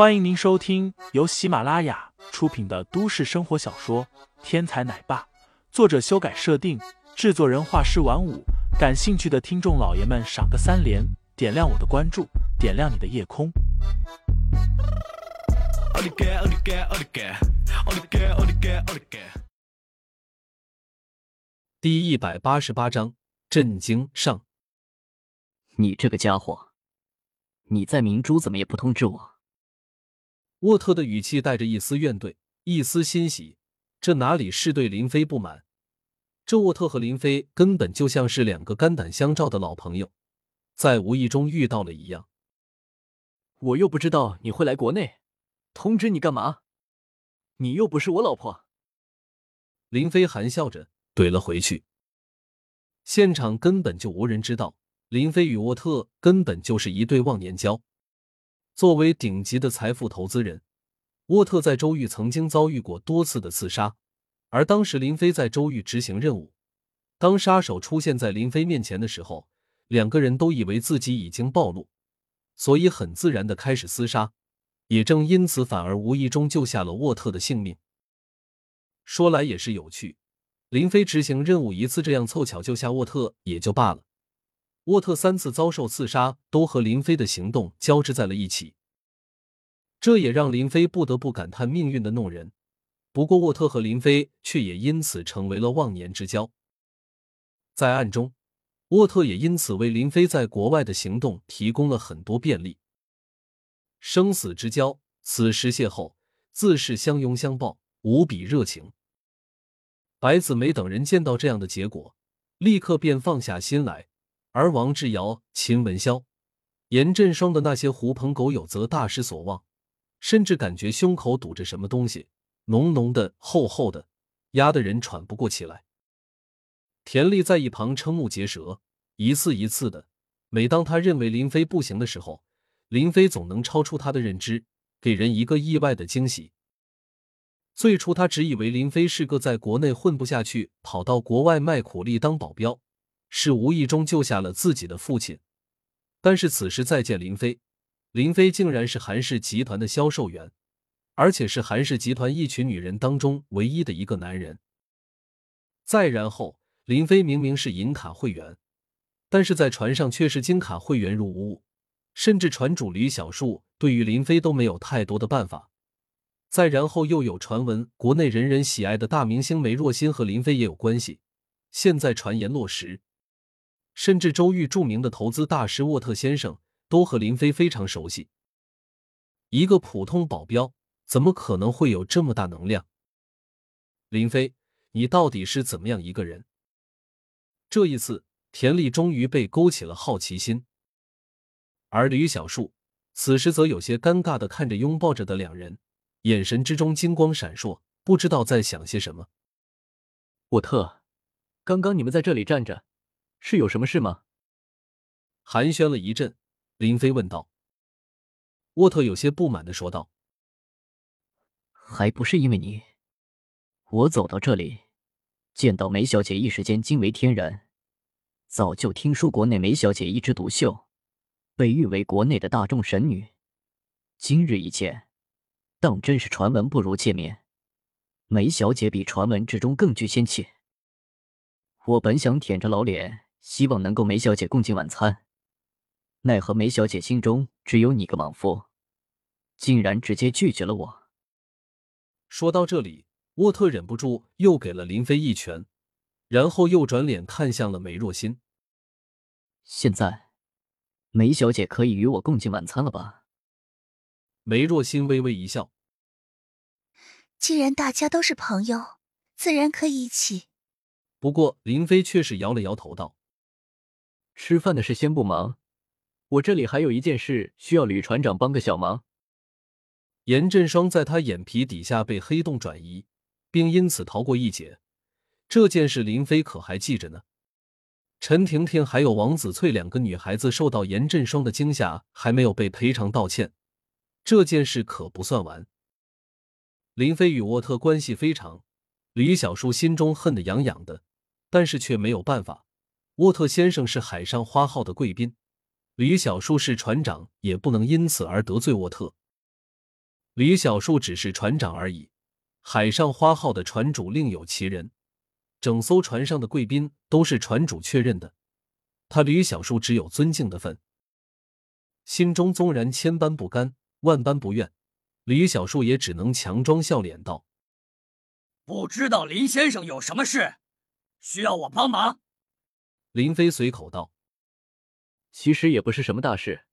欢迎您收听由喜马拉雅出品的都市生活小说《天才奶爸》，作者修改设定，制作人画师晚舞。感兴趣的听众老爷们，赏个三连，点亮我的关注，点亮你的夜空。第一百八十八章震惊上。你这个家伙，你在明珠怎么也不通知我？沃特的语气带着一丝怨怼，一丝欣喜。这哪里是对林飞不满？这沃特和林飞根本就像是两个肝胆相照的老朋友，在无意中遇到了一样。我又不知道你会来国内，通知你干嘛？你又不是我老婆。林飞含笑着怼了回去。现场根本就无人知道，林飞与沃特根本就是一对忘年交。作为顶级的财富投资人，沃特在周玉曾经遭遇过多次的刺杀，而当时林飞在周玉执行任务，当杀手出现在林飞面前的时候，两个人都以为自己已经暴露，所以很自然的开始厮杀，也正因此反而无意中救下了沃特的性命。说来也是有趣，林飞执行任务一次这样凑巧救下沃特也就罢了。沃特三次遭受刺杀，都和林飞的行动交织在了一起，这也让林飞不得不感叹命运的弄人。不过，沃特和林飞却也因此成为了忘年之交。在暗中，沃特也因此为林飞在国外的行动提供了很多便利。生死之交，此时邂逅，自是相拥相抱，无比热情。白子梅等人见到这样的结果，立刻便放下心来。而王志尧、秦文潇、严振双的那些狐朋狗友则大失所望，甚至感觉胸口堵着什么东西，浓浓的、厚厚的，压得人喘不过气来。田丽在一旁瞠目结舌，一次一次的。每当他认为林飞不行的时候，林飞总能超出他的认知，给人一个意外的惊喜。最初，他只以为林飞是个在国内混不下去，跑到国外卖苦力当保镖。是无意中救下了自己的父亲，但是此时再见林飞，林飞竟然是韩氏集团的销售员，而且是韩氏集团一群女人当中唯一的一个男人。再然后，林飞明明是银卡会员，但是在船上却是金卡会员入屋，甚至船主吕小树对于林飞都没有太多的办法。再然后，又有传闻，国内人人喜爱的大明星梅若欣和林飞也有关系，现在传言落实。甚至周玉著名的投资大师沃特先生都和林飞非常熟悉。一个普通保镖怎么可能会有这么大能量？林飞，你到底是怎么样一个人？这一次，田丽终于被勾起了好奇心，而吕小树此时则有些尴尬的看着拥抱着的两人，眼神之中金光闪烁，不知道在想些什么。沃特，刚刚你们在这里站着。是有什么事吗？寒暄了一阵，林飞问道。沃特有些不满的说道：“还不是因为你，我走到这里，见到梅小姐，一时间惊为天人。早就听说国内梅小姐一枝独秀，被誉为国内的大众神女。今日一见，当真是传闻不如见面。梅小姐比传闻之中更具仙气。我本想舔着老脸。”希望能够梅小姐共进晚餐，奈何梅小姐心中只有你个莽夫，竟然直接拒绝了我。说到这里，沃特忍不住又给了林飞一拳，然后又转脸看向了梅若欣。现在，梅小姐可以与我共进晚餐了吧？梅若欣微微一笑，既然大家都是朋友，自然可以一起。不过林飞却是摇了摇头道。吃饭的事先不忙，我这里还有一件事需要吕船长帮个小忙。严振双在他眼皮底下被黑洞转移，并因此逃过一劫。这件事林飞可还记着呢。陈婷婷还有王子翠两个女孩子受到严振双的惊吓，还没有被赔偿道歉，这件事可不算完。林飞与沃特关系非常，李小树心中恨得痒痒的，但是却没有办法。沃特先生是海上花号的贵宾，李小树是船长，也不能因此而得罪沃特。李小树只是船长而已，海上花号的船主另有其人，整艘船上的贵宾都是船主确认的，他李小树只有尊敬的份。心中纵然千般不甘，万般不愿，李小树也只能强装笑脸道：“不知道林先生有什么事，需要我帮忙？”林飞随口道：“其实也不是什么大事，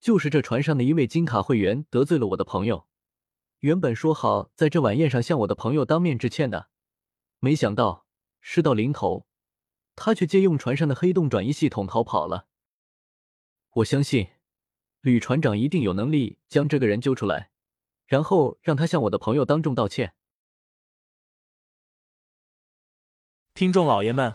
就是这船上的一位金卡会员得罪了我的朋友，原本说好在这晚宴上向我的朋友当面致歉的，没想到事到临头，他却借用船上的黑洞转移系统逃跑了。我相信。”吕船长一定有能力将这个人揪出来，然后让他向我的朋友当众道歉。听众老爷们，